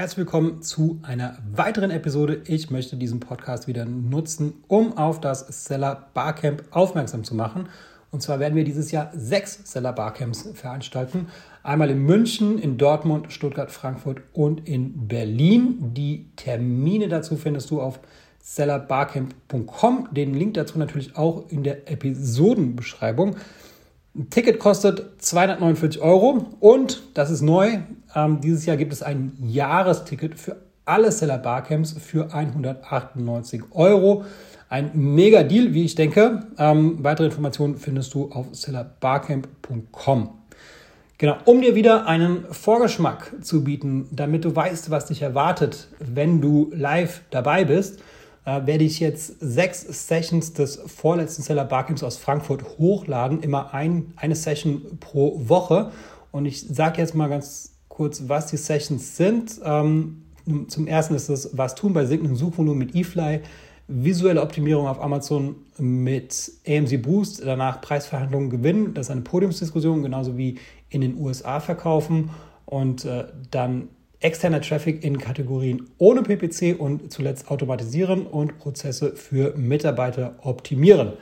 Herzlich willkommen zu einer weiteren Episode. Ich möchte diesen Podcast wieder nutzen, um auf das Seller Barcamp aufmerksam zu machen. Und zwar werden wir dieses Jahr sechs Seller Barcamps veranstalten. Einmal in München, in Dortmund, Stuttgart, Frankfurt und in Berlin. Die Termine dazu findest du auf sellerbarcamp.com. Den Link dazu natürlich auch in der Episodenbeschreibung. Ein Ticket kostet 249 Euro und das ist neu. Ähm, dieses Jahr gibt es ein Jahresticket für alle Seller Barcamps für 198 Euro. Ein mega Deal, wie ich denke. Ähm, weitere Informationen findest du auf sellerbarcamp.com. Genau, um dir wieder einen Vorgeschmack zu bieten, damit du weißt, was dich erwartet, wenn du live dabei bist, äh, werde ich jetzt sechs Sessions des vorletzten Seller Barcamps aus Frankfurt hochladen, immer ein, eine Session pro Woche. Und ich sage jetzt mal ganz kurz, was die Sessions sind. Ähm, zum ersten ist es Was tun bei sinkendem Suchvolumen mit eFly, visuelle Optimierung auf Amazon mit AMC Boost, danach Preisverhandlungen gewinnen. Das ist eine Podiumsdiskussion, genauso wie in den USA verkaufen. Und äh, dann externer Traffic in Kategorien ohne PPC und zuletzt automatisieren und Prozesse für Mitarbeiter optimieren.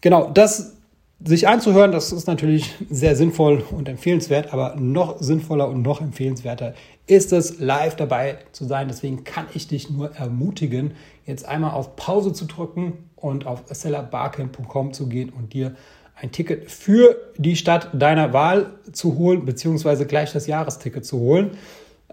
Genau, das sich anzuhören, das ist natürlich sehr sinnvoll und empfehlenswert, aber noch sinnvoller und noch empfehlenswerter ist es, live dabei zu sein. Deswegen kann ich dich nur ermutigen, jetzt einmal auf Pause zu drücken und auf sellerbarcamp.com zu gehen und dir ein Ticket für die Stadt deiner Wahl zu holen, beziehungsweise gleich das Jahresticket zu holen.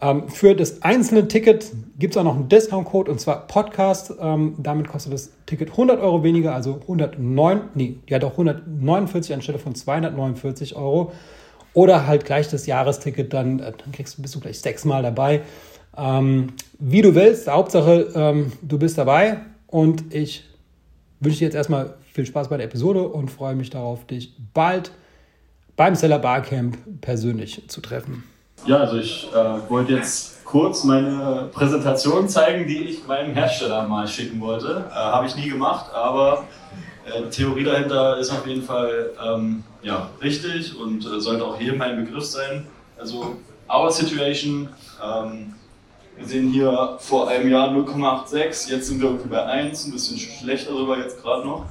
Ähm, für das einzelne Ticket gibt es auch noch einen Discount-Code und zwar Podcast. Ähm, damit kostet das Ticket 100 Euro weniger, also 109, nee, ja doch 149 anstelle von 249 Euro. Oder halt gleich das Jahresticket, dann, äh, dann kriegst, bist du gleich sechsmal dabei. Ähm, wie du willst, Hauptsache du bist dabei und ich wünsche dir jetzt erstmal viel Spaß bei der Episode und freue mich darauf, dich bald beim Seller Barcamp persönlich zu treffen. Ja, also ich äh, wollte jetzt kurz meine Präsentation zeigen, die ich meinem Hersteller mal schicken wollte. Äh, Habe ich nie gemacht, aber äh, Theorie dahinter ist auf jeden Fall ähm, ja, richtig und äh, sollte auch jedem ein Begriff sein. Also Our Situation, ähm, wir sehen hier vor einem Jahr 0,86, jetzt sind wir irgendwie bei 1, ein bisschen schlechter sogar jetzt gerade noch.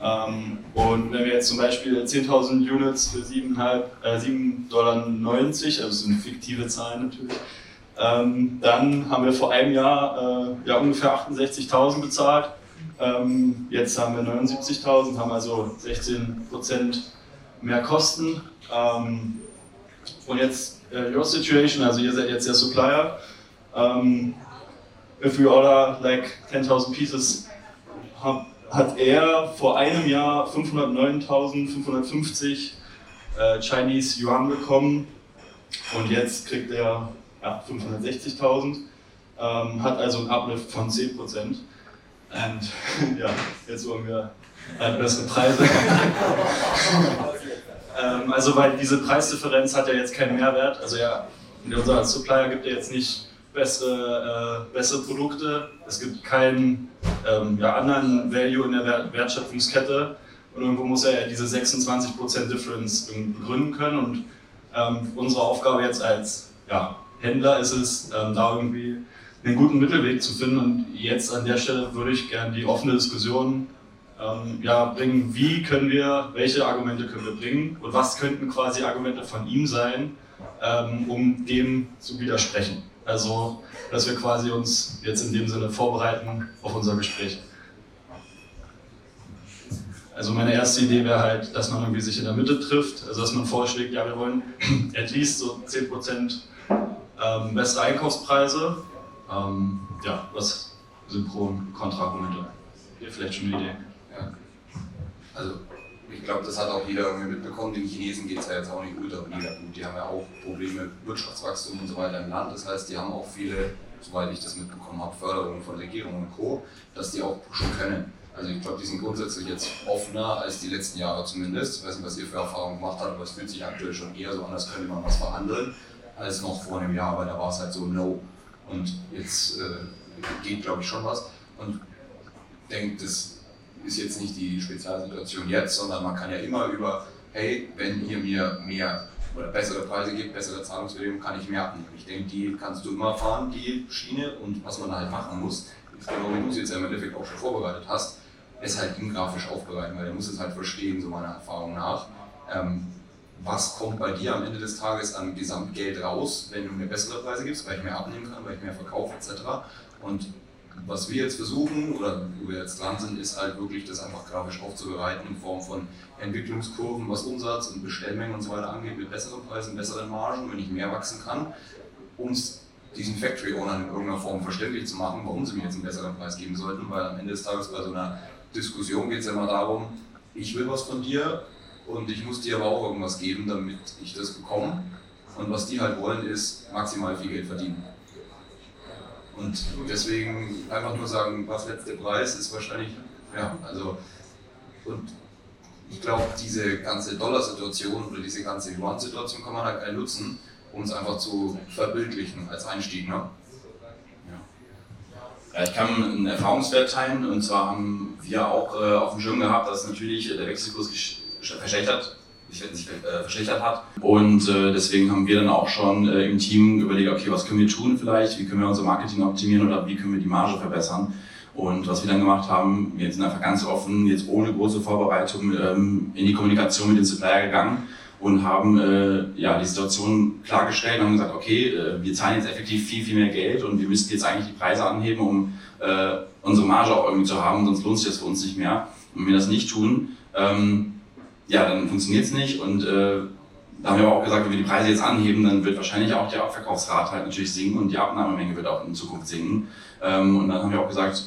Ähm, und wenn wir jetzt zum Beispiel 10.000 Units für 7,5, äh, 7,90 Dollar, also das sind fiktive Zahlen natürlich, ähm, dann haben wir vor einem Jahr äh, ja, ungefähr 68.000 bezahlt. Ähm, jetzt haben wir 79.000, haben also 16% mehr Kosten. Ähm, und jetzt uh, your situation, also ihr seid jetzt der Supplier. Um, if we order like 10.000 pieces, hat er vor einem Jahr 509.550 äh, Chinese Yuan bekommen und jetzt kriegt er ja, 560.000, ähm, hat also einen Uplift von 10%. Und ja, jetzt wollen wir äh, bessere Preise. ähm, also weil diese Preisdifferenz hat ja jetzt keinen Mehrwert. Also ja, unser Supplier gibt ja jetzt nicht bessere, äh, bessere Produkte. Es gibt keinen ähm, ja, anderen Value in der Wertschöpfungskette. Und irgendwo muss er ja diese 26% Difference begründen können. Und ähm, unsere Aufgabe jetzt als ja, Händler ist es, ähm, da irgendwie einen guten Mittelweg zu finden. Und jetzt an der Stelle würde ich gerne die offene Diskussion ähm, ja, bringen, wie können wir, welche Argumente können wir bringen und was könnten quasi Argumente von ihm sein, ähm, um dem zu widersprechen. Also, dass wir quasi uns jetzt in dem Sinne vorbereiten auf unser Gespräch. Also meine erste Idee wäre halt, dass man irgendwie sich in der Mitte trifft, also dass man vorschlägt, ja, wir wollen at least so 10% ähm, bessere Einkaufspreise. Ähm, ja, was sind Pro- und Kontraargumente? Ihr vielleicht schon eine Idee? Ja. Also ich glaube, das hat auch jeder irgendwie mitbekommen. Den Chinesen geht es ja jetzt auch nicht ultra gut. Die haben ja auch Probleme, Wirtschaftswachstum und so weiter im Land. Das heißt, die haben auch viele, soweit ich das mitbekommen habe, Förderungen von Regierung und Co., dass die auch pushen können. Also ich glaube, die sind grundsätzlich jetzt offener als die letzten Jahre zumindest. Ich weiß nicht, was ihr für Erfahrungen gemacht habt, aber es fühlt sich aktuell schon eher so an, als könnte man was verhandeln, als noch vor einem Jahr, weil da war es halt so no. Und jetzt äh, geht, glaube ich, schon was. Und denkt, das ist jetzt nicht die Spezialsituation jetzt, sondern man kann ja immer über, hey, wenn ihr mir mehr oder bessere Preise gibt, bessere Zahlungsbedingungen, kann ich mehr abnehmen. Ich denke, die kannst du immer fahren, die Schiene. Und was man halt machen muss, ist genau wie du es jetzt im Endeffekt auch schon vorbereitet hast, es halt ihm grafisch aufbereiten, weil er muss es halt verstehen, so meiner Erfahrung nach. Ähm, was kommt bei dir am Ende des Tages an Gesamtgeld raus, wenn du mir bessere Preise gibst, weil ich mehr abnehmen kann, weil ich mehr verkaufe etc. Und was wir jetzt versuchen oder wo wir jetzt dran sind, ist halt wirklich das einfach grafisch aufzubereiten in Form von Entwicklungskurven, was Umsatz und Bestellmengen und so weiter angeht, mit besseren Preisen, besseren Margen, wenn ich mehr wachsen kann, um es diesen Factory Ownern in irgendeiner Form verständlich zu machen, warum sie mir jetzt einen besseren Preis geben sollten, weil am Ende des Tages bei so einer Diskussion geht es ja immer darum, ich will was von dir und ich muss dir aber auch irgendwas geben, damit ich das bekomme. Und was die halt wollen, ist maximal viel Geld verdienen. Und deswegen einfach nur sagen, was letzter Preis ist wahrscheinlich, ja, also, und ich glaube, diese ganze Dollar-Situation oder diese ganze Yuan-Situation kann man halt nutzen, um es einfach zu verbildlichen als Einstieg. Ne? Ich kann einen Erfahrungswert teilen und zwar haben wir auch äh, auf dem Schirm gehabt, dass natürlich der Wechselkurs verschlechtert, sich äh, verschlechtert hat. Und äh, deswegen haben wir dann auch schon äh, im Team überlegt, okay, was können wir tun vielleicht, wie können wir unser Marketing optimieren oder wie können wir die Marge verbessern. Und was wir dann gemacht haben, wir sind einfach ganz offen, jetzt ohne große Vorbereitung ähm, in die Kommunikation mit den Supplier gegangen und haben äh, ja, die Situation klargestellt und haben gesagt, okay, äh, wir zahlen jetzt effektiv viel, viel mehr Geld und wir müssten jetzt eigentlich die Preise anheben, um äh, unsere Marge auch irgendwie zu haben, sonst lohnt sich das für uns nicht mehr. Und wenn wir das nicht tun, ähm, ja, dann funktioniert es nicht. Und äh, da haben wir aber auch gesagt, wenn wir die Preise jetzt anheben, dann wird wahrscheinlich auch die Abverkaufsrate halt natürlich sinken und die Abnahmemenge wird auch in Zukunft sinken. Ähm, und dann haben wir auch gesagt,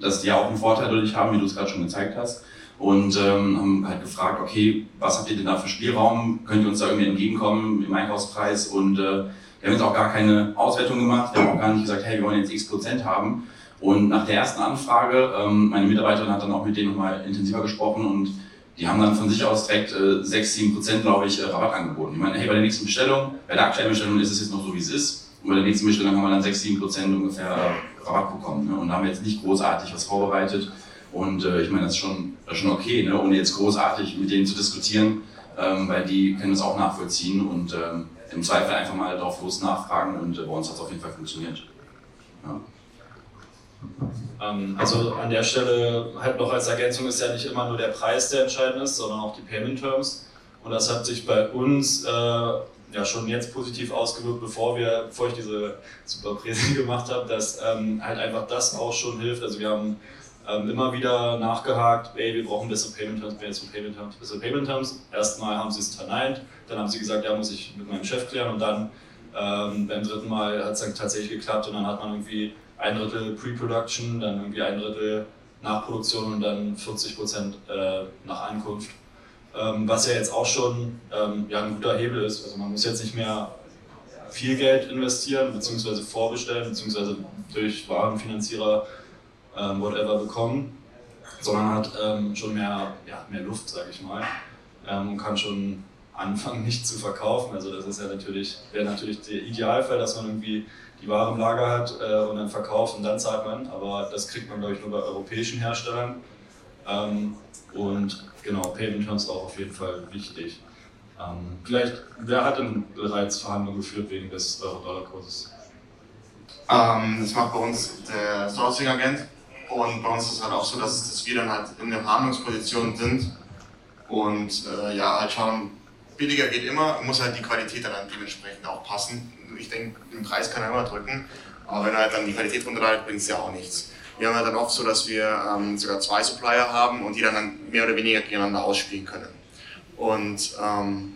dass die ja auch einen Vorteil dadurch haben, wie du es gerade schon gezeigt hast. Und ähm, haben halt gefragt, okay, was habt ihr denn da für Spielraum? Könnt ihr uns da irgendwie entgegenkommen im Einkaufspreis? Und äh, wir haben jetzt auch gar keine Auswertung gemacht. Wir haben auch gar nicht gesagt, hey, wir wollen jetzt x Prozent haben. Und nach der ersten Anfrage, ähm, meine Mitarbeiterin hat dann auch mit denen nochmal intensiver gesprochen und die haben dann von sich aus direkt äh, 6, 7 Prozent, glaube ich, äh, Rabatt angeboten. Ich meine, hey, bei der nächsten Bestellung, bei der aktuellen Bestellung ist es jetzt noch so, wie es ist. Und bei der nächsten Bestellung haben wir dann 6, 7 Prozent ungefähr äh, Rabatt bekommen. Ne? Und haben wir jetzt nicht großartig was vorbereitet. Und äh, ich meine, das ist schon, das ist schon okay, ne? ohne jetzt großartig mit denen zu diskutieren, ähm, weil die können das auch nachvollziehen und ähm, im Zweifel einfach mal drauf los nachfragen und äh, bei uns hat es auf jeden Fall funktioniert. Ja. Ähm, also an der Stelle halt noch als Ergänzung ist ja nicht immer nur der Preis, der entscheidend ist, sondern auch die Payment Terms. Und das hat sich bei uns äh, ja schon jetzt positiv ausgewirkt, bevor wir, bevor ich diese super Präsi gemacht habe, dass ähm, halt einfach das auch schon hilft. Also wir haben ähm, immer wieder nachgehakt, ey, wir brauchen bessere Payment Terms, bessere Payment Terms, bessere Payment Terms. Erstmal haben sie es verneint, dann haben sie gesagt, ja, muss ich mit meinem Chef klären und dann ähm, beim dritten Mal hat es dann tatsächlich geklappt und dann hat man irgendwie ein Drittel Pre-Production, dann irgendwie ein Drittel Nachproduktion und dann 40 Prozent äh, nach Ankunft. Ähm, was ja jetzt auch schon ähm, ja, ein guter Hebel ist. Also man muss jetzt nicht mehr viel Geld investieren, beziehungsweise vorbestellen, beziehungsweise durch Warenfinanzierer ähm, whatever bekommen, sondern hat ähm, schon mehr, ja, mehr Luft, sage ich mal, ähm, und kann schon anfangen, nicht zu verkaufen. Also das ist ja natürlich, wäre natürlich der Idealfall, dass man irgendwie die Ware im Lager hat äh, und dann verkauft und dann zahlt man. Aber das kriegt man, glaube ich, nur bei europäischen Herstellern. Ähm, und genau, Payment Terms auch auf jeden Fall wichtig. Ähm, vielleicht, wer hat denn bereits Verhandlungen geführt wegen des Euro-Dollar-Kurses? Ähm, das macht bei uns der Sourcing-Agent. Und bei uns ist es halt auch so, dass, dass wir dann halt in der Verhandlungsposition sind und äh, ja, halt schauen, billiger geht immer, muss halt die Qualität dann dementsprechend auch passen. Ich denke, den Preis kann er immer drücken, aber wenn er halt dann die Qualität runterleitet, bringt es ja auch nichts. Wir haben halt dann oft so, dass wir ähm, sogar zwei Supplier haben und die dann mehr oder weniger gegeneinander ausspielen können. Und ähm,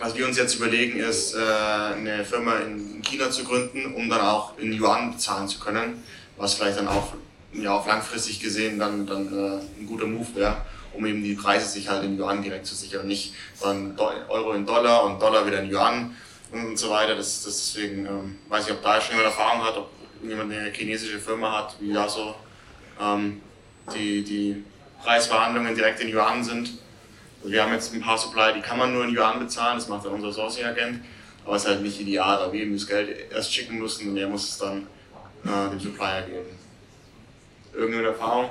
was wir uns jetzt überlegen, ist, äh, eine Firma in China zu gründen, um dann auch in Yuan bezahlen zu können, was vielleicht dann auch ja, auf langfristig gesehen dann, dann äh, ein guter Move wäre, um eben die Preise sich halt in Yuan direkt zu sichern nicht dann Euro in Dollar und Dollar wieder in Yuan und so weiter. Das, das deswegen ähm, weiß ich, ob da schon jemand Erfahrung hat, ob jemand eine chinesische Firma hat, wie da so ähm, die, die Preisverhandlungen direkt in Yuan sind. Also wir haben jetzt ein paar Supply, die kann man nur in Yuan bezahlen, das macht dann unser Sourcing-Agent, aber es ist halt nicht ideal, weil wir eben das Geld erst schicken müssen und er muss es dann äh, dem Supplier geben. Irgendeine Erfahrung?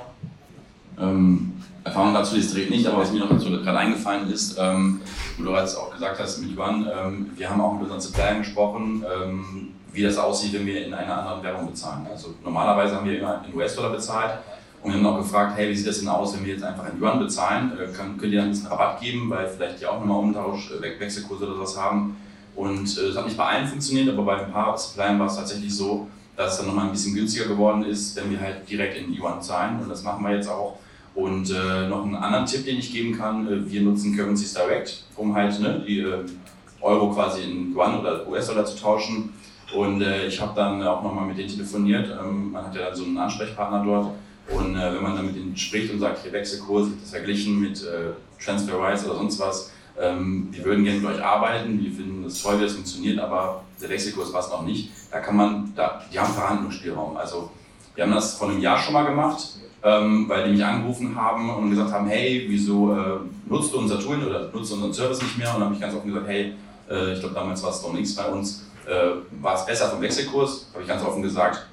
Ähm, Erfahrung dazu ist direkt nicht, aber was mir noch dazu gerade eingefallen ist, ähm, wo du gerade auch gesagt hast mit Yuan, ähm, wir haben auch mit unseren Suppliern gesprochen, ähm, wie das aussieht, wenn wir in einer anderen Währung bezahlen. Also normalerweise haben wir immer in US-Dollar bezahlt und wir haben auch gefragt, hey, wie sieht das denn aus, wenn wir jetzt einfach in Yuan bezahlen? Äh, könnt ihr dann ein bisschen Rabatt geben, weil vielleicht die auch nochmal Umtausch, äh, Wechselkurse oder sowas haben? Und äh, das hat nicht bei allen funktioniert, aber bei ein paar Suppliern war es tatsächlich so, dass es dann nochmal ein bisschen günstiger geworden ist, wenn wir halt direkt in Yuan zahlen. Und das machen wir jetzt auch. Und äh, noch einen anderen Tipp, den ich geben kann, äh, wir nutzen Currencies Direct, um halt ne, die äh, Euro quasi in Yuan oder US-Dollar zu tauschen. Und äh, ich habe dann auch nochmal mit denen telefoniert. Ähm, man hat ja dann so einen Ansprechpartner dort. Und äh, wenn man dann mit denen spricht und sagt, hier Wechselkurs, das verglichen mit äh, TransferWise oder sonst was, ähm, wir würden gerne mit euch arbeiten, wir finden das toll, wie das funktioniert, aber der Wechselkurs passt noch nicht. Da kann man, da, die haben Verhandlungsspielraum. Also wir haben das vor einem Jahr schon mal gemacht, ähm, weil die mich angerufen haben und gesagt haben, hey, wieso äh, nutzt du unser Tool oder nutzt unseren Service nicht mehr? Und habe ich ganz offen gesagt, hey, äh, ich glaube damals war es doch nichts bei uns, äh, war es besser vom Wechselkurs, habe ich ganz offen gesagt.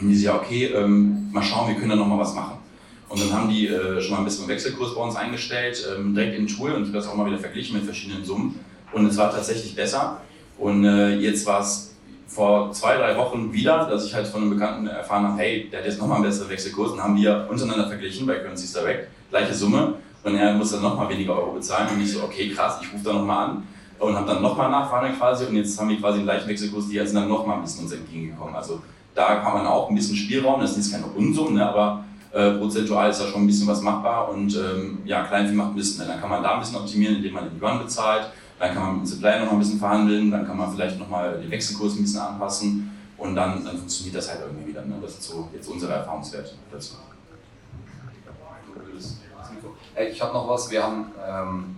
Und die sagen, okay, ähm, mal schauen, wir können da nochmal was machen. Und dann haben die äh, schon mal ein bisschen Wechselkurs bei uns eingestellt, ähm, direkt in Tool und ich habe das auch mal wieder verglichen mit verschiedenen Summen. Und es war tatsächlich besser. Und äh, jetzt war es vor zwei, drei Wochen wieder, dass ich halt von einem Bekannten erfahren habe, hey, der hat jetzt nochmal einen besseren Wechselkurs. Und haben wir untereinander verglichen bei Currencies Direct, gleiche Summe. Und er muss dann nochmal weniger Euro bezahlen. Und ich so, okay, krass, ich rufe da nochmal an. Und habe dann nochmal nachverhandelt quasi. Und jetzt haben wir quasi den gleichen Wechselkurs, die sind dann nochmal ein bisschen uns entgegengekommen. Also da kann man auch ein bisschen Spielraum, das ist jetzt keine Unsummen, ne, aber äh, prozentual ist da schon ein bisschen was machbar und ähm, ja, Kleinvieh macht ein bisschen. Dann kann man da ein bisschen optimieren, indem man den Yuan bezahlt, dann kann man mit dem Supplier noch ein bisschen verhandeln, dann kann man vielleicht noch mal den Wechselkurs ein bisschen anpassen und dann, dann funktioniert das halt irgendwie wieder. Ne? Das ist so jetzt unsere Erfahrungswerte dazu. Ich habe noch was, wir haben ähm,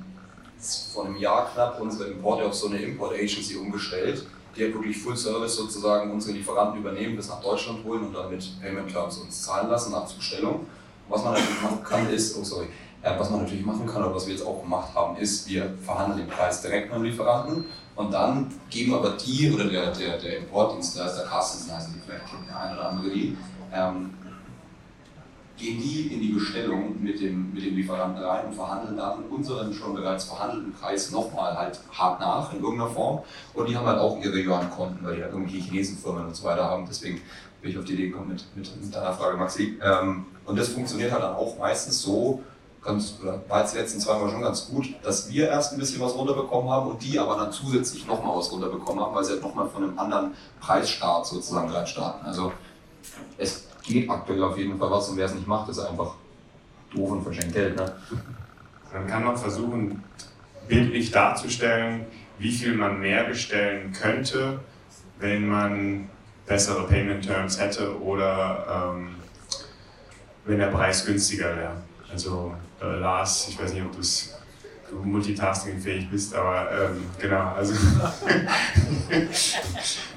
vor einem Jahr knapp unsere Importe auf so eine Import Agency umgestellt die halt wirklich Full Service sozusagen unsere Lieferanten übernehmen, bis nach Deutschland holen und dann mit Payment Terms uns zahlen lassen nach Zustellung. Was man natürlich machen kann, ist, oh sorry, äh, was man natürlich machen kann, oder was wir jetzt auch gemacht haben, ist, wir verhandeln den Preis direkt mit dem Lieferanten und dann geben aber die oder der, der, der Importdienstleister, Carstensen heißen die, vielleicht kennt der eine oder andere die, ähm, gehen die in die Bestellung mit dem, mit dem Lieferanten rein und verhandeln dann unseren schon bereits verhandelten Preis nochmal halt hart nach in irgendeiner Form. Und die haben halt auch ihre Yuan-Konten, weil die halt irgendwelche Chinesenfirmen und so weiter haben. Deswegen bin ich auf die Idee gekommen mit, mit, mit deiner Frage, Maxi. Ähm, und das funktioniert halt dann auch meistens so, ganz, war jetzt die letzten zwei Mal schon ganz gut, dass wir erst ein bisschen was runterbekommen haben und die aber dann zusätzlich nochmal was runterbekommen haben, weil sie halt nochmal von einem anderen Preisstart sozusagen reinstarten. Also es geht aktuell auf jeden Fall was und wer es nicht macht, ist einfach doof und verschenkt Geld. Ne? Dann kann man versuchen, bildlich darzustellen, wie viel man mehr bestellen könnte, wenn man bessere Payment Terms hätte oder ähm, wenn der Preis günstiger wäre. Also äh, Lars, ich weiß nicht, ob du es multitaskingfähig bist, aber ähm, genau, also,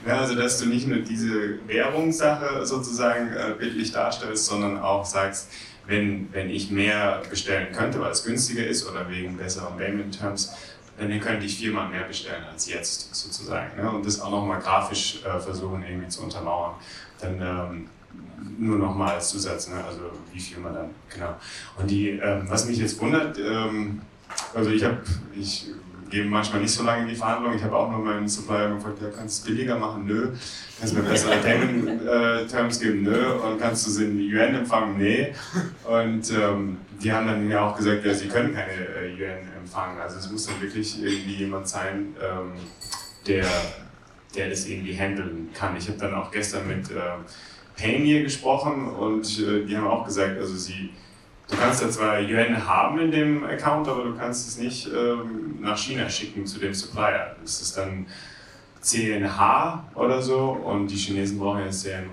ja, also dass du nicht nur diese Währungssache sozusagen äh, bildlich darstellst, sondern auch sagst, wenn, wenn ich mehr bestellen könnte, weil es günstiger ist oder wegen besseren Payment Terms, dann könnte ich viermal mehr bestellen als jetzt sozusagen. Ne? Und das auch nochmal grafisch äh, versuchen irgendwie zu untermauern. Dann ähm, nur nochmal als Zusatz, ne? also wie viel man dann, genau. Und die, ähm, was mich jetzt wundert, ähm, also ich habe, ich gehe manchmal nicht so lange in die Verhandlung. Ich habe auch nur meinen Supplier gefragt, ja, kannst du es billiger machen? Nö. Kannst du mir bessere Payment äh, Terms geben? Nö. Und kannst du sie in Yuan empfangen? Nee. Und ähm, die haben dann mir auch gesagt, ja, sie können keine äh, Yuan empfangen. Also es muss dann wirklich irgendwie jemand sein, ähm, der, der das irgendwie handeln kann. Ich habe dann auch gestern mit äh, Payoneer gesprochen und äh, die haben auch gesagt, also sie Du kannst ja zwar Yuan haben in dem Account, aber du kannst es nicht ähm, nach China schicken zu dem Supplier. Das ist dann CNH oder so und die Chinesen brauchen ja CN,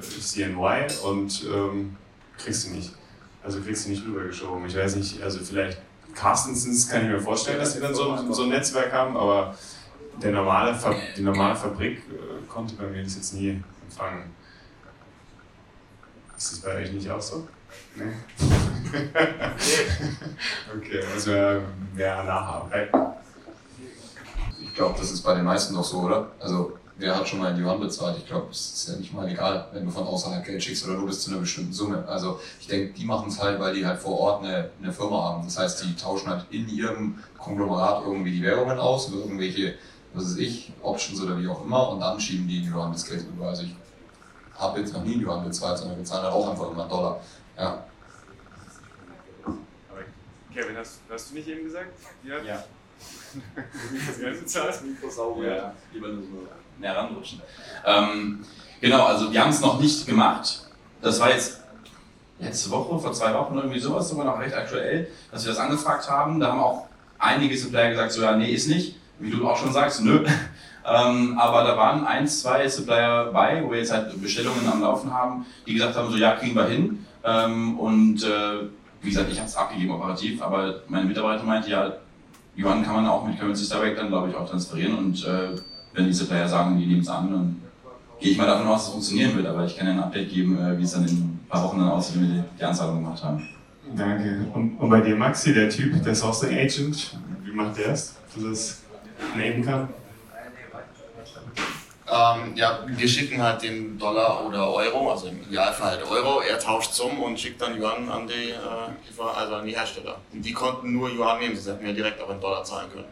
CNY und ähm, kriegst du nicht. Also kriegst du nicht rübergeschoben. Ich weiß nicht, also vielleicht Carstensens kann ich mir vorstellen, dass sie dann so, so ein Netzwerk haben, aber der normale die normale Fabrik äh, konnte bei mir das jetzt nie empfangen. Ist das bei euch nicht auch so? Nee. okay, also mehr Nacharbeit. Ich glaube, das ist bei den meisten noch so, oder? Also wer hat schon mal in Yuan bezahlt? Ich glaube, es ist ja nicht mal egal, wenn du von außerhalb Geld schickst oder nur bis zu einer bestimmten Summe. Also ich denke, die machen es halt, weil die halt vor Ort eine, eine Firma haben. Das heißt, die tauschen halt in ihrem Konglomerat irgendwie die Währungen aus, irgendwelche, was weiß ich, Options oder wie auch immer und dann schieben die in Yuan das Geld rüber. Also ich habe jetzt noch nie in Yuan bezahlt, sondern wir zahlen halt auch einfach immer einen Dollar. Ja. Aber Kevin, hast, hast du nicht eben gesagt? Ja. Ja. das ganze Zeit? Ja, lieber nur so näher ranrutschen. Ähm, genau, also wir haben es noch nicht gemacht. Das war jetzt letzte Woche, vor zwei Wochen irgendwie sowas, sogar noch recht aktuell, dass wir das angefragt haben. Da haben auch einige Supplier gesagt, so ja, nee, ist nicht. Wie du auch schon sagst, nö. Ähm, aber da waren ein, zwei Supplier bei, wo wir jetzt halt Bestellungen am Laufen haben, die gesagt haben, so ja, kriegen wir hin. Ähm, und äh, wie gesagt, ich habe es abgegeben operativ, aber meine Mitarbeiter meinte ja, Yuan kann man auch mit Currency Direct dann, glaube ich, auch transferieren. Und äh, wenn die Supplier sagen, die nehmen es an, dann gehe ich mal davon aus, dass es funktionieren wird. Aber ich kann ja ein Update geben, äh, wie es dann in ein paar Wochen dann aussieht, wenn wir die, die Anzahlung gemacht haben. Danke. Und, und bei dir, Maxi, der Typ, der Sourcing Agent, wie macht der es, dass er es nehmen kann? Ähm, ja, wir schicken halt den Dollar oder Euro, also im Idealfall halt Euro. Er tauscht zum und schickt dann Yuan an die, äh, also an die Hersteller. Und die konnten nur Yuan nehmen, sonst hätten wir direkt auch in Dollar zahlen können.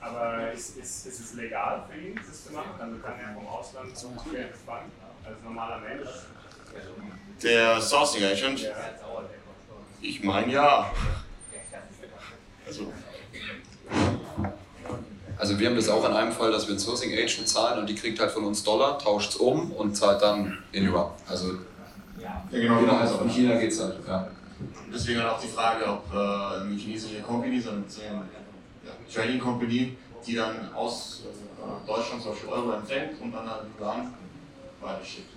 Aber ist, ist, ist es legal für ihn, das zu machen? Also kann er vom Ausland zum Geld als normaler Mensch? Der Sourcing Agent, ich meine ja. Also, Also wir haben das auch in einem Fall, dass wir einen Sourcing Agent zahlen und die kriegt halt von uns Dollar, tauscht es um und zahlt dann in Yuan. Also ja, genau, genau, also in China geht es halt. Ja. Deswegen halt auch die Frage, ob äh, eine chinesische Company, so eine ja, Trading Company, die dann aus äh, Deutschland zum Beispiel Euro empfängt und dann halt Yuan weiterschickt.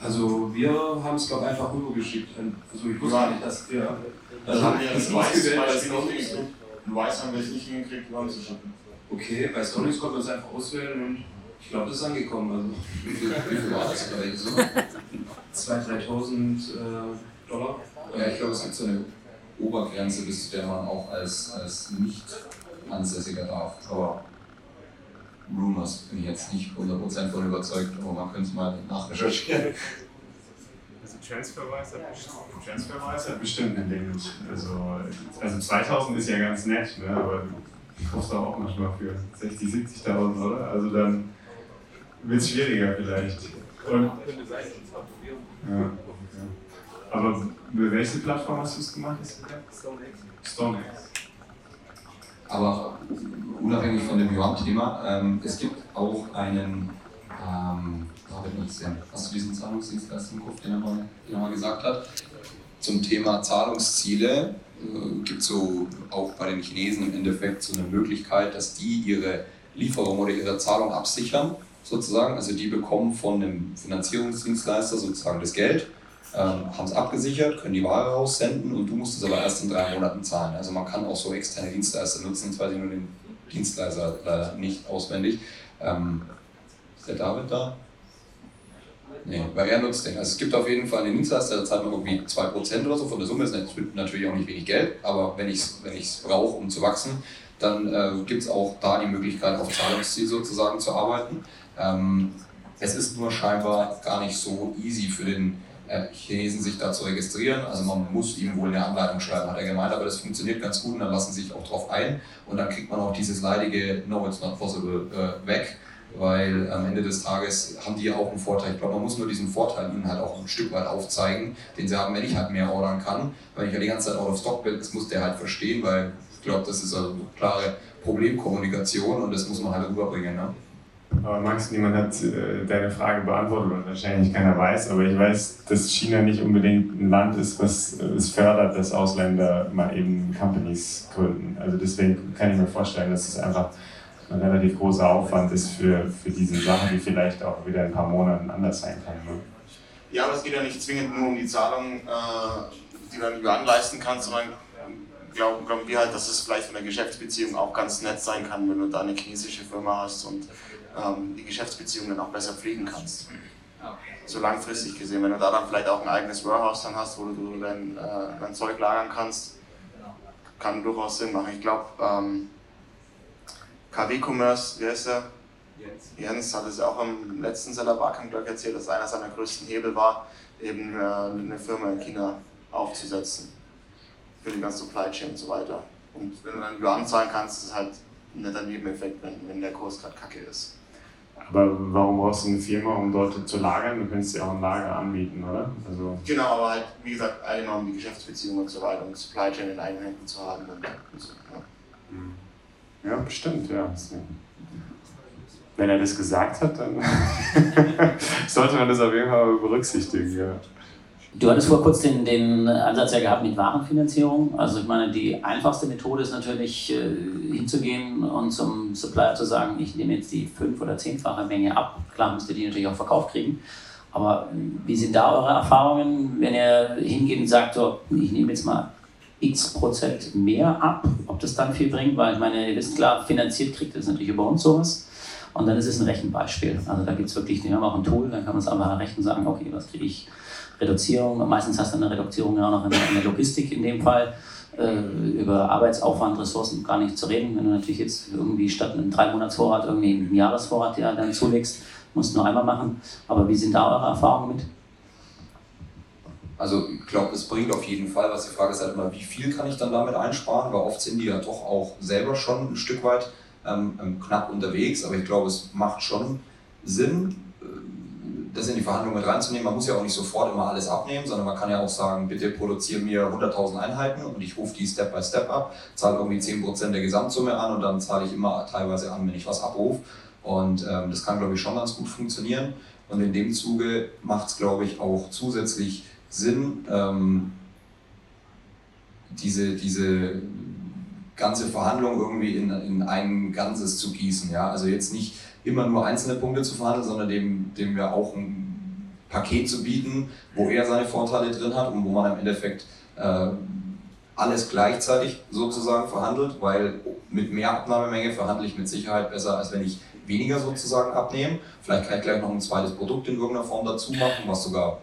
Also wir haben es glaube ich einfach rübergeschickt. Also ich wusste Ja. nicht, dass wir Also haben wir das das Weiß ausgewählt zum als Beispiel nicht. In Weiß haben wir es nicht hingekriegt, Yuan zu schicken. Okay, bei Stories konnten wir es einfach auswählen und ich glaube, das ist angekommen. Wie viel, wie viel war das? Oder so? Also 2.000, 3.000 äh, Dollar. Ja, ich glaube, es gibt so eine Obergrenze, bis zu der man auch als, als Nicht-Ansässiger darf. Aber Rumors bin ich jetzt nicht 100% von überzeugt, aber man könnte es mal nachrecherchieren. Also Transferwise hat, bestimmt- Transferwise hat bestimmt ein Limit. Also, also 2000 ist ja ganz nett, ne? aber du kaufst doch auch manchmal für 60, 70.000, oder? Also dann wird es schwieriger vielleicht. Und, ja, ja. Aber über welche Plattform hast du es gemacht? StoneX. Aber unabhängig von dem Yuan-Thema, ähm, es gibt auch einen, ähm, wird nichts du diesen Zahlungsdienstleister im Kopf, den er mal, den er mal gesagt hat? Zum Thema Zahlungsziele äh, gibt es so auch bei den Chinesen im Endeffekt so eine Möglichkeit, dass die ihre Lieferung oder ihre Zahlung absichern, sozusagen. Also die bekommen von einem Finanzierungsdienstleister sozusagen das Geld ähm, haben es abgesichert, können die Ware raussenden und du musst es aber erst in drei Monaten zahlen. Also man kann auch so externe Dienstleister nutzen, jetzt weiß ich nur den Dienstleister leider nicht auswendig. Ähm, ist der David da? Nee, den. Also es gibt auf jeden Fall einen Dienstleister, der zahlt noch irgendwie 2% oder so von der Summe, ist nat- natürlich auch nicht wenig Geld, aber wenn ich es wenn brauche, um zu wachsen, dann äh, gibt es auch da die Möglichkeit, auf Zahlungsziel sozusagen zu arbeiten. Ähm, es ist nur scheinbar gar nicht so easy für den äh, Chinesen, sich da zu registrieren. Also man muss ihm wohl eine Anleitung schreiben, hat er gemeint, aber das funktioniert ganz gut und dann lassen sie sich auch drauf ein und dann kriegt man auch dieses leidige No, it's not possible äh, weg, weil am Ende des Tages haben die ja auch einen Vorteil. Ich glaube, man muss nur diesen Vorteil ihnen halt auch ein Stück weit aufzeigen, den sie haben, wenn ich halt mehr ordern kann. Weil ich ja die ganze Zeit out of stock bin, das muss der halt verstehen, weil ich glaube, das ist also eine klare Problemkommunikation und das muss man halt rüberbringen. Ne? Aber Max, niemand hat äh, deine Frage beantwortet und wahrscheinlich keiner weiß, aber ich weiß, dass China nicht unbedingt ein Land ist, was äh, es fördert, dass Ausländer mal eben Companies gründen. Also deswegen kann ich mir vorstellen, dass es einfach ein relativ großer Aufwand ist für, für diese Sache, die vielleicht auch wieder in ein paar Monaten anders sein kann. Ne? Ja, aber es geht ja nicht zwingend nur um die Zahlung, äh, die du dann Yuan leisten kannst, sondern glauben, glauben wir halt, dass es vielleicht von der Geschäftsbeziehung auch ganz nett sein kann, wenn du da eine chinesische Firma hast und ähm, die Geschäftsbeziehung dann auch besser pflegen kannst. So langfristig gesehen, wenn du da dann vielleicht auch ein eigenes Warehouse dann hast, wo du dein, äh, dein Zeug lagern kannst, kann durchaus Sinn machen. Ich glaube, ähm, KW Commerce, wie heißt der? Jens. Jens hat es auch im letzten Seller Barcamp erzählt, dass einer seiner größten Hebel war, eben äh, eine Firma in China aufzusetzen. Für die ganze Supply Chain und so weiter. Und wenn du dann Yuan zahlen kannst, ist es halt ein netter Nebeneffekt, wenn, wenn der Kurs gerade kacke ist. Aber warum brauchst du eine Firma, um dort zu lagern? Du könntest ja auch ein Lager anbieten, oder? Also genau, aber halt, wie gesagt, allgemein die Geschäftsbeziehungen und so weiter und Supply Chain in eigenen Händen zu haben. Und, so, ja. Hm. Ja, bestimmt, ja. Wenn er das gesagt hat, dann sollte man das auf jeden Fall berücksichtigen, ja. Du hattest vor kurzem den, den Ansatz ja gehabt mit Warenfinanzierung. Also ich meine, die einfachste Methode ist natürlich äh, hinzugehen und zum Supplier zu sagen, ich nehme jetzt die fünf- oder zehnfache Menge ab. Klar müsst ihr die natürlich auch verkauft kriegen. Aber wie sind da eure Erfahrungen, wenn ihr hingeht und sagt, so, ich nehme jetzt mal x Prozent mehr ab, ob das dann viel bringt? Weil ich meine, ihr wisst klar, finanziert kriegt das natürlich über uns sowas. Und dann ist es ein Rechenbeispiel. Also da gibt es wirklich, wir haben auch ein Tool, dann kann man es einfach errechnen und sagen, okay, was kriege ich Reduzierung, meistens hast du eine Reduzierung ja auch noch in der Logistik in dem Fall, äh, über Arbeitsaufwand, Ressourcen gar nicht zu reden. Wenn du natürlich jetzt irgendwie statt einem drei Monats Vorrat irgendwie einen Jahresvorrat ja dann zulegst, musst du nur einmal machen. Aber wie sind da eure Erfahrungen mit? Also ich glaube, es bringt auf jeden Fall, was die Frage ist halt immer, wie viel kann ich dann damit einsparen, weil oft sind die ja doch auch selber schon ein Stück weit ähm, ähm knapp unterwegs, aber ich glaube, es macht schon Sinn, das in die Verhandlung mit reinzunehmen. Man muss ja auch nicht sofort immer alles abnehmen, sondern man kann ja auch sagen, bitte produziere mir 100.000 Einheiten und ich rufe die Step by Step ab, zahle irgendwie 10% der Gesamtsumme an und dann zahle ich immer teilweise an, wenn ich was abrufe. Und ähm, das kann, glaube ich, schon ganz gut funktionieren. Und in dem Zuge macht es, glaube ich, auch zusätzlich Sinn, ähm, diese, diese ganze Verhandlung irgendwie in, in ein Ganzes zu gießen. Ja? Also jetzt nicht immer nur einzelne Punkte zu verhandeln, sondern dem, dem wir auch ein Paket zu bieten, wo er seine Vorteile drin hat und wo man im Endeffekt äh, alles gleichzeitig sozusagen verhandelt, weil mit mehr Abnahmemenge verhandle ich mit Sicherheit besser, als wenn ich weniger sozusagen abnehme. Vielleicht kann ich gleich noch ein zweites Produkt in irgendeiner Form dazu machen, was sogar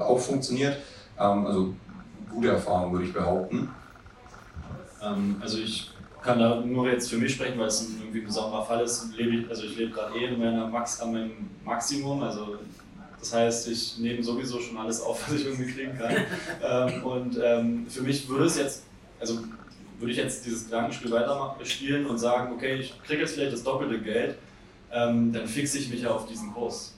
auch funktioniert. Ähm, also gute Erfahrung würde ich behaupten. Ähm, also ich kann da nur jetzt für mich sprechen, weil es ein irgendwie besonderer Fall ist. Lebe ich, also ich lebe gerade eh in meiner Max, an meinem Maximum. Also das heißt, ich nehme sowieso schon alles auf, was ich irgendwie kriegen kann. ähm, und für mich würde es jetzt, also würde ich jetzt dieses Gedankenspiel weiterspielen und sagen, okay, ich kriege jetzt vielleicht das doppelte Geld, dann fixe ich mich ja auf diesen Kurs.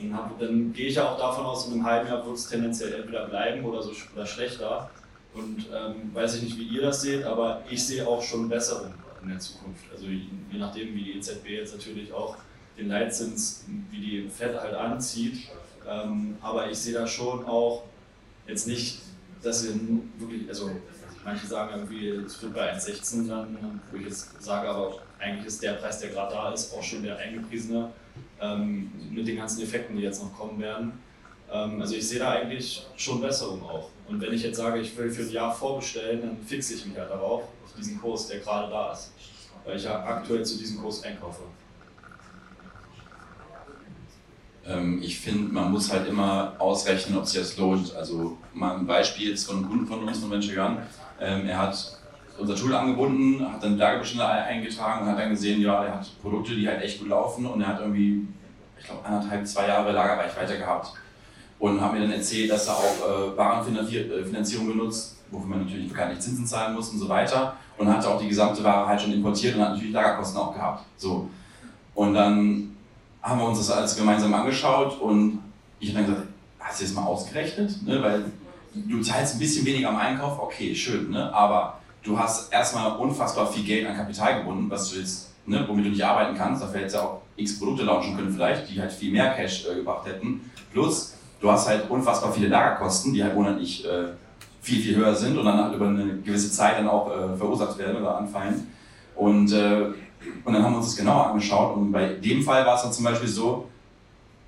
Und hab, dann gehe ich ja auch davon aus, in einem halben Jahr wird es tendenziell entweder bleiben oder so oder schlechter. Und ähm, weiß ich nicht, wie ihr das seht, aber ich sehe auch schon Besserung in der Zukunft. Also je nachdem, wie die EZB jetzt natürlich auch den Leitzins, wie die FED halt anzieht. Ähm, aber ich sehe da schon auch jetzt nicht, dass wir wirklich, also manche sagen irgendwie, es wird bei 1,16 dann, wo ich jetzt sage, aber eigentlich ist der Preis, der gerade da ist, auch schon der eingepriesene ähm, mit den ganzen Effekten, die jetzt noch kommen werden. Ähm, also ich sehe da eigentlich schon Besserung auch. Und wenn ich jetzt sage, ich will für ein Jahr vorbestellen, dann fixe ich mich halt darauf, auf diesen Kurs, der gerade da ist. Weil ich ja aktuell zu diesem Kurs einkaufe. Ähm, ich finde, man muss halt immer ausrechnen, ob sich das lohnt. Also mal ein Beispiel jetzt von einem Kunden von uns, von Venture Gun. Ähm, er hat unser Tool angebunden, hat dann Lagerbestände eingetragen und hat dann gesehen, ja, er hat Produkte, die halt echt gut laufen und er hat irgendwie, ich glaube, anderthalb, zwei Jahre Lagerreichweite gehabt und haben mir dann erzählt, dass er auch äh, Warenfinanzierung benutzt, wofür man natürlich gar nicht Zinsen zahlen muss und so weiter. Und hatte auch die gesamte Ware halt schon importiert und hat natürlich Lagerkosten auch gehabt. So. Und dann haben wir uns das alles gemeinsam angeschaut und ich habe dann gesagt, hast du das mal ausgerechnet? Ne? Weil du zahlst ein bisschen weniger am Einkauf, okay, schön, ne? aber du hast erstmal unfassbar viel Geld an Kapital gebunden, was du jetzt, ne, womit du nicht arbeiten kannst. Da hättest du auch x Produkte launchen können vielleicht, die halt viel mehr Cash äh, gebracht hätten. Plus, du hast halt unfassbar viele Lagerkosten, die halt monatlich äh, viel, viel höher sind und dann halt über eine gewisse Zeit dann auch äh, verursacht werden oder anfallen. Und, äh, und dann haben wir uns das genauer angeschaut und bei dem Fall war es dann zum Beispiel so,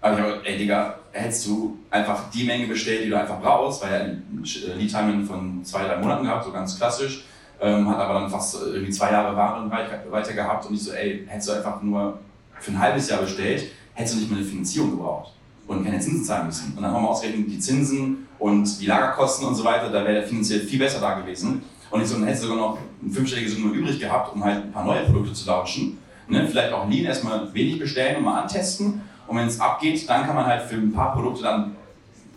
aber ich habe, ey Digga, hättest du einfach die Menge bestellt, die du einfach brauchst, weil ja Lead-Time von zwei, drei Monaten gehabt, so ganz klassisch, ähm, hat aber dann fast irgendwie zwei Jahre Waren weiter gehabt und ich so, ey, hättest du einfach nur für ein halbes Jahr bestellt, hättest du nicht mal eine Finanzierung gebraucht und keine Zinsen zahlen müssen. Und dann haben wir ausgerechnet, die Zinsen und die Lagerkosten und so weiter, da wäre der finanziell viel besser da gewesen. Und ich so, dann hätte sogar noch eine fünfstellige Summe übrig gehabt, um halt ein paar neue Produkte zu launchen. Ne? Vielleicht auch Lean erstmal wenig bestellen und mal antesten. Und wenn es abgeht, dann kann man halt für ein paar Produkte dann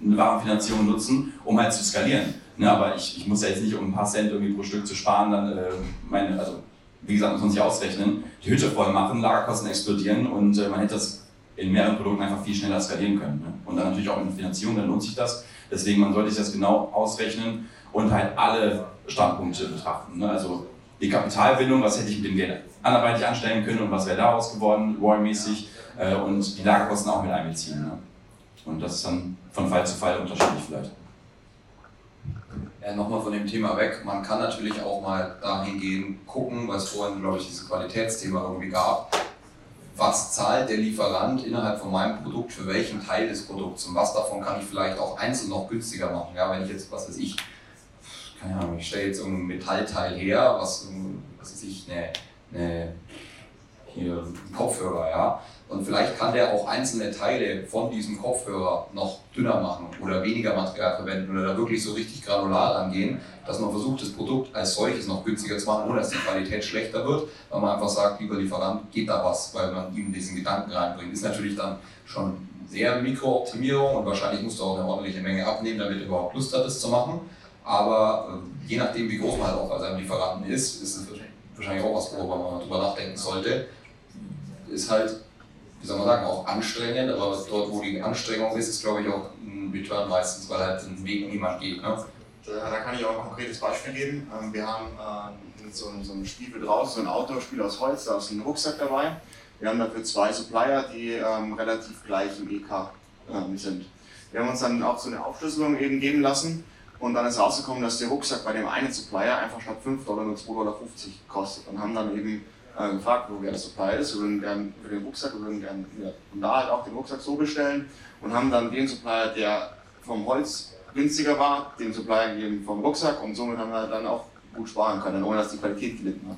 eine Warenfinanzierung nutzen, um halt zu skalieren. Ne? Aber ich, ich muss ja jetzt nicht, um ein paar Cent irgendwie pro Stück zu sparen, dann äh, meine, also wie gesagt, muss man sich ausrechnen, die Hütte voll machen, Lagerkosten explodieren und äh, man hätte das in mehreren Produkten einfach viel schneller skalieren können. Ne? Und dann natürlich auch in Finanzierung, dann lohnt sich das. Deswegen, man sollte sich das genau ausrechnen und halt alle Standpunkte betrachten. Ne? Also die Kapitalbindung, was hätte ich mit dem Geld anderweitig anstellen können und was wäre daraus geworden, ROI-mäßig äh, und die Lagerkosten auch mit einbeziehen. Ne? Und das ist dann von Fall zu Fall unterschiedlich vielleicht. Ja, nochmal von dem Thema weg. Man kann natürlich auch mal dahin gehen, gucken, was vorhin, glaube ich, dieses Qualitätsthema irgendwie gab. Was zahlt der Lieferant innerhalb von meinem Produkt für welchen Teil des Produkts und was davon kann ich vielleicht auch einzeln noch günstiger machen? Ja, wenn ich jetzt, was weiß ich, keine Ahnung, ich stelle jetzt irgendein Metallteil her, was, was weiß ich, eine, eine hier, Kopfhörer, ja, und vielleicht kann der auch einzelne Teile von diesem Kopfhörer noch dünner machen oder weniger Material verwenden oder da wirklich so richtig granular angehen, dass man versucht, das Produkt als solches noch günstiger zu machen, ohne dass die Qualität schlechter wird, weil man einfach sagt, lieber Lieferant, geht da was, weil man ihm diesen Gedanken reinbringt. Ist natürlich dann schon sehr Mikrooptimierung und wahrscheinlich musst du auch eine ordentliche Menge abnehmen, damit er überhaupt Lust hat, das zu machen. Aber äh, je nachdem, wie groß man halt auch bei seinem Lieferanten ist, ist es wahrscheinlich auch was, worüber man drüber nachdenken sollte. Ist halt wie soll man sagen, auch anstrengend, aber dort, wo die Anstrengung ist, ist glaube ich auch ein Return meistens, weil halt ein Weg niemand geht. Ne? Da kann ich auch ein konkretes Beispiel geben. Ähm, wir haben äh, so, so ein Spiel draußen, so ein Outdoor-Spiel aus Holz, da ist ein Rucksack dabei. Wir haben dafür zwei Supplier, die ähm, relativ gleich im EK ähm, sind. Wir haben uns dann auch so eine Aufschlüsselung eben geben lassen und dann ist rausgekommen, dass der Rucksack bei dem einen Supplier einfach statt 5 Dollar nur 2,50 Dollar kostet und haben dann eben äh, gefragt, wo der Supplier ist. Wir würden gerne für den Rucksack, wir würden gerne von da halt auch den Rucksack so bestellen und haben dann den Supplier, der vom Holz günstiger war, den Supplier gegeben vom Rucksack und somit haben wir dann auch gut sparen können, ohne dass die Qualität gelitten hat.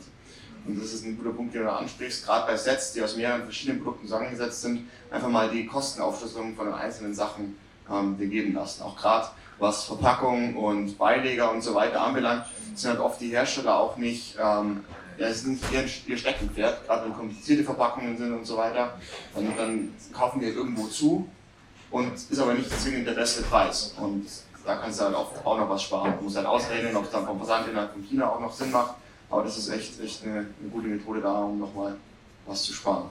Und das ist ein guter Punkt, den du ansprichst, gerade bei Sets, die aus mehreren verschiedenen Produkten zusammengesetzt sind, einfach mal die Kostenaufschlüsselung von den einzelnen Sachen ähm, geben lassen. Auch gerade was Verpackung und Beileger und so weiter anbelangt, sind halt oft die Hersteller auch nicht ähm, ja, es ist nicht ihr, ihr Steckenpferd, gerade wenn komplizierte Verpackungen sind und so weiter. Dann, dann kaufen wir irgendwo zu und ist aber nicht zwingend der beste Preis. Und da kannst du halt auch, auch noch was sparen. Du musst halt ausrechnen, ob es dann vom Versand innerhalb von China auch noch Sinn macht. Aber das ist echt, echt eine, eine gute Methode da, um nochmal was zu sparen.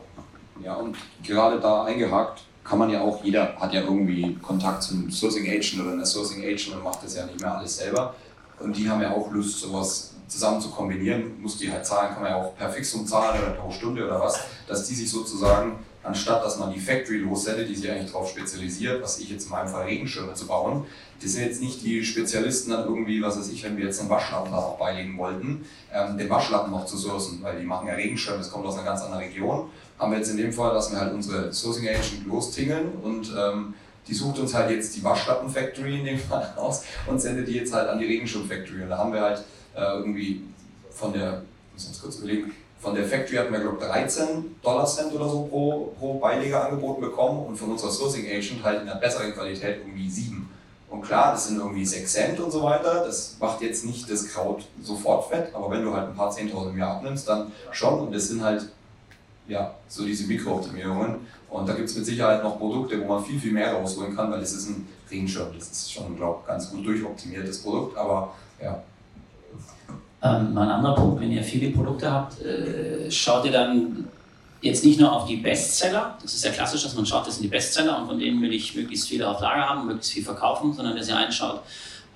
Ja, und gerade da eingehakt, kann man ja auch, jeder hat ja irgendwie Kontakt zum Sourcing Agent oder einer Sourcing Agent und macht das ja nicht mehr alles selber. Und die haben ja auch Lust, sowas zusammen zu kombinieren, muss die halt zahlen, kann man ja auch per Fixum zahlen oder pro Stunde oder was, dass die sich sozusagen, anstatt dass man die Factory lossendet, die sich eigentlich darauf spezialisiert, was ich jetzt in meinem Fall Regenschirme zu bauen, die sind jetzt nicht die Spezialisten dann irgendwie, was weiß ich, wenn wir jetzt einen Waschlappen da noch beilegen wollten, ähm, den Waschlappen noch zu sourcen, weil die machen ja Regenschirme, das kommt aus einer ganz anderen Region. Haben wir jetzt in dem Fall, dass wir halt unsere Sourcing Agent lostingeln und ähm, die sucht uns halt jetzt die Waschlappen Factory in dem Fall aus und sendet die jetzt halt an die Regenschirm Factory. Und da haben wir halt äh, irgendwie von der, muss uns kurz überlegen, von der Factory hatten wir, glaube ich, 13 Dollar Cent oder so pro, pro Beileger angeboten bekommen und von unserer Sourcing Agent halt in einer besseren Qualität irgendwie 7. Und klar, das sind irgendwie 6 Cent und so weiter. Das macht jetzt nicht das Kraut sofort fett, aber wenn du halt ein paar 10.000 im Jahr abnimmst, dann schon. Und das sind halt ja, so diese Mikrooptimierungen. Und da gibt es mit Sicherheit noch Produkte, wo man viel, viel mehr rausholen kann, weil es ist ein Regenschirm. Das ist schon, glaube ich, ganz gut durchoptimiertes Produkt. Aber ja, ähm, ein anderer Punkt, wenn ihr viele Produkte habt, äh, schaut ihr dann jetzt nicht nur auf die Bestseller, das ist ja klassisch, dass man schaut, das sind die Bestseller und von denen will ich möglichst viele auf Lager haben, möglichst viel verkaufen, sondern dass ihr einschaut,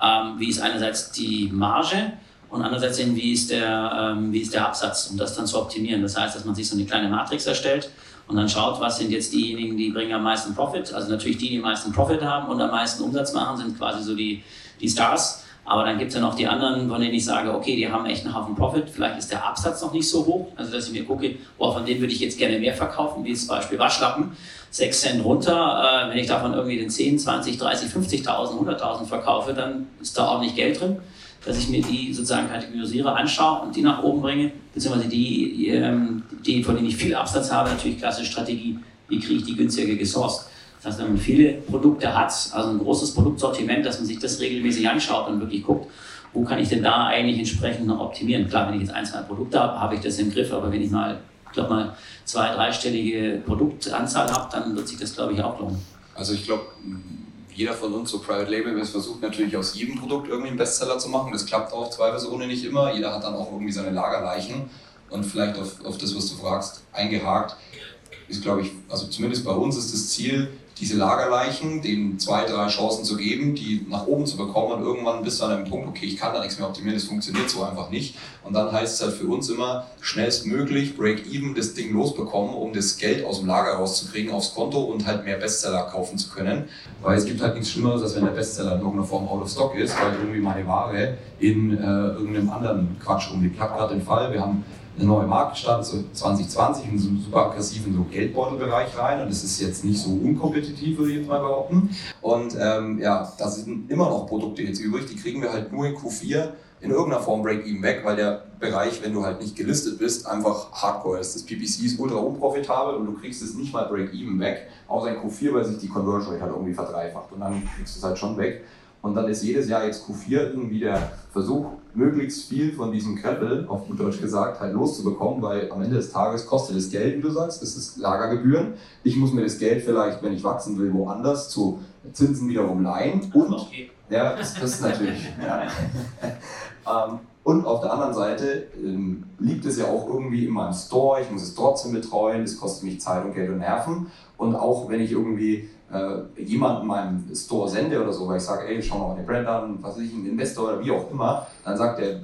ähm, wie ist einerseits die Marge und andererseits eben, wie ist, der, ähm, wie ist der Absatz, um das dann zu optimieren. Das heißt, dass man sich so eine kleine Matrix erstellt und dann schaut, was sind jetzt diejenigen, die bringen am meisten Profit. Also natürlich die, die am meisten Profit haben und am meisten Umsatz machen, sind quasi so die, die Stars. Aber dann gibt es ja noch die anderen, von denen ich sage, okay, die haben echt einen Haufen Profit, vielleicht ist der Absatz noch nicht so hoch, also dass ich mir gucke, boah, von denen würde ich jetzt gerne mehr verkaufen, wie zum Beispiel Waschlappen, 6 Cent runter, äh, wenn ich davon irgendwie den 10, 20, 30, 50.000, 100.000 verkaufe, dann ist da nicht Geld drin, dass ich mir die sozusagen kategorisiere, anschaue und die nach oben bringe, beziehungsweise die, ähm, die von denen ich viel Absatz habe, natürlich klassische Strategie, wie kriege ich die günstiger gesourced. Das heißt, wenn man viele Produkte hat, also ein großes Produktsortiment, dass man sich das regelmäßig anschaut und wirklich guckt, wo kann ich denn da eigentlich entsprechend noch optimieren. Klar, wenn ich jetzt ein, zwei Produkte habe, habe ich das im Griff, aber wenn ich mal ich glaube mal, zwei-, dreistellige Produktanzahl habt, dann wird sich das, glaube ich, auch lohnen. Also ich glaube, jeder von uns, so Private Label, versucht natürlich aus jedem Produkt irgendwie einen Bestseller zu machen. Das klappt auch zweifelsohne nicht immer. Jeder hat dann auch irgendwie seine Lagerleichen. Und vielleicht auf, auf das, was du fragst, eingehakt, ist, glaube ich, also zumindest bei uns ist das Ziel, diese Lagerleichen, denen zwei, drei Chancen zu geben, die nach oben zu bekommen und irgendwann bis zu einem Punkt, okay, ich kann da nichts mehr optimieren, das funktioniert so einfach nicht. Und dann heißt es halt für uns immer, schnellstmöglich Break-Even das Ding losbekommen, um das Geld aus dem Lager rauszukriegen aufs Konto und halt mehr Bestseller kaufen zu können. Weil es gibt halt nichts Schlimmeres, als wenn der Bestseller in irgendeiner Form out of stock ist, weil irgendwie meine Ware in äh, irgendeinem anderen Quatsch umliegt. Ich gerade den Fall, wir haben eine neue Marke gestartet, so 2020, in so einen super aggressiven so Geldbeutelbereich rein und es ist jetzt nicht so unkompetitiv, würde ich jetzt mal behaupten. Und ähm, ja, da sind immer noch Produkte jetzt übrig, die kriegen wir halt nur in Q4 in irgendeiner Form Break-Even weg, weil der Bereich, wenn du halt nicht gelistet bist, einfach hardcore ist. Das PPC ist ultra unprofitabel und du kriegst es nicht mal Break-Even weg, außer in Q4, weil sich die Conversion Rate halt irgendwie verdreifacht und dann kriegst du es halt schon weg. Und dann ist jedes Jahr jetzt Q4 irgendwie der Versuch, möglichst viel von diesem Krempel, auf gut Deutsch gesagt, halt loszubekommen, weil am Ende des Tages kostet es Geld, wie du sagst, es ist Lagergebühren. Ich muss mir das Geld vielleicht, wenn ich wachsen will, woanders zu Zinsen wiederum leihen. Und, ja, das, das ist natürlich. ja. ähm, und auf der anderen Seite ähm, liegt es ja auch irgendwie in meinem Store, ich muss es trotzdem betreuen, es kostet mich Zeit und Geld und Nerven. Und auch wenn ich irgendwie äh, jemanden meinem Store sende oder so, weil ich sage, ey, schau mal meine Brand an, was weiß ich, ein Investor oder wie auch immer, dann sagt der,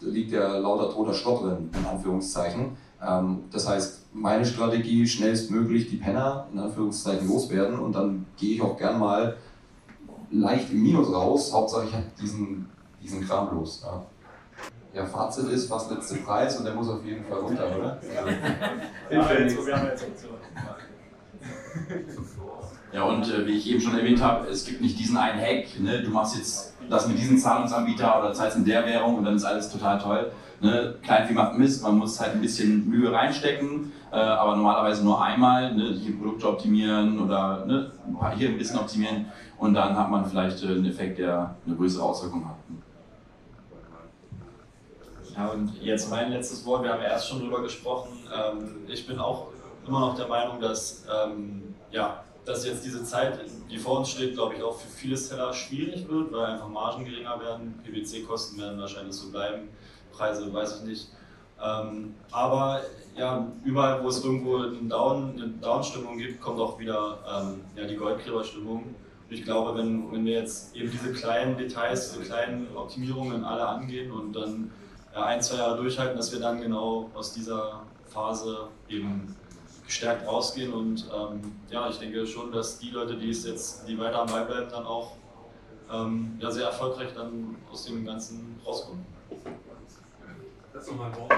da liegt ja lauter toter Schrott drin, in Anführungszeichen. Ähm, das heißt, meine Strategie, schnellstmöglich die Penner in Anführungszeichen loswerden und dann gehe ich auch gern mal leicht im Minus raus, Hauptsache ich habe diesen, diesen Kram los. Ja. Ja, Fazit ist fast letzte Preis und der muss auf jeden Fall runter, oder? Ja, jetzt, wir haben jetzt Option. Ja, und äh, wie ich eben schon erwähnt habe, es gibt nicht diesen einen Hack, ne? du machst jetzt das mit diesem Zahlungsanbieter oder zahlst in der Währung und dann ist alles total toll. Ne? Kleinvieh macht Mist, man muss halt ein bisschen Mühe reinstecken, äh, aber normalerweise nur einmal, ne? hier Produkte optimieren oder ne? hier ein bisschen optimieren und dann hat man vielleicht äh, einen Effekt, der eine größere Auswirkung hat. Ja, und jetzt mein letztes Wort, wir haben ja erst schon drüber gesprochen. Ähm, ich bin auch immer noch der Meinung, dass ähm, ja, dass jetzt diese Zeit, die vor uns steht, glaube ich, auch für viele Seller schwierig wird, weil einfach Margen geringer werden, PwC-Kosten werden wahrscheinlich so bleiben, Preise weiß ich nicht. Ähm, aber ja, überall, wo es irgendwo einen Down, eine Down-Stimmung gibt, kommt auch wieder ähm, ja, die Goldgräber-Stimmung. Und ich glaube, wenn, wenn wir jetzt eben diese kleinen Details, diese kleinen Optimierungen alle angehen und dann ja, ein, zwei Jahre durchhalten, dass wir dann genau aus dieser Phase eben gestärkt rausgehen und ähm, ja, ich denke schon, dass die Leute, die es jetzt, die weiter am Ball bleiben, dann auch ähm, ja, sehr erfolgreich dann aus dem Ganzen rauskommen. Das ist nochmal ein Wort.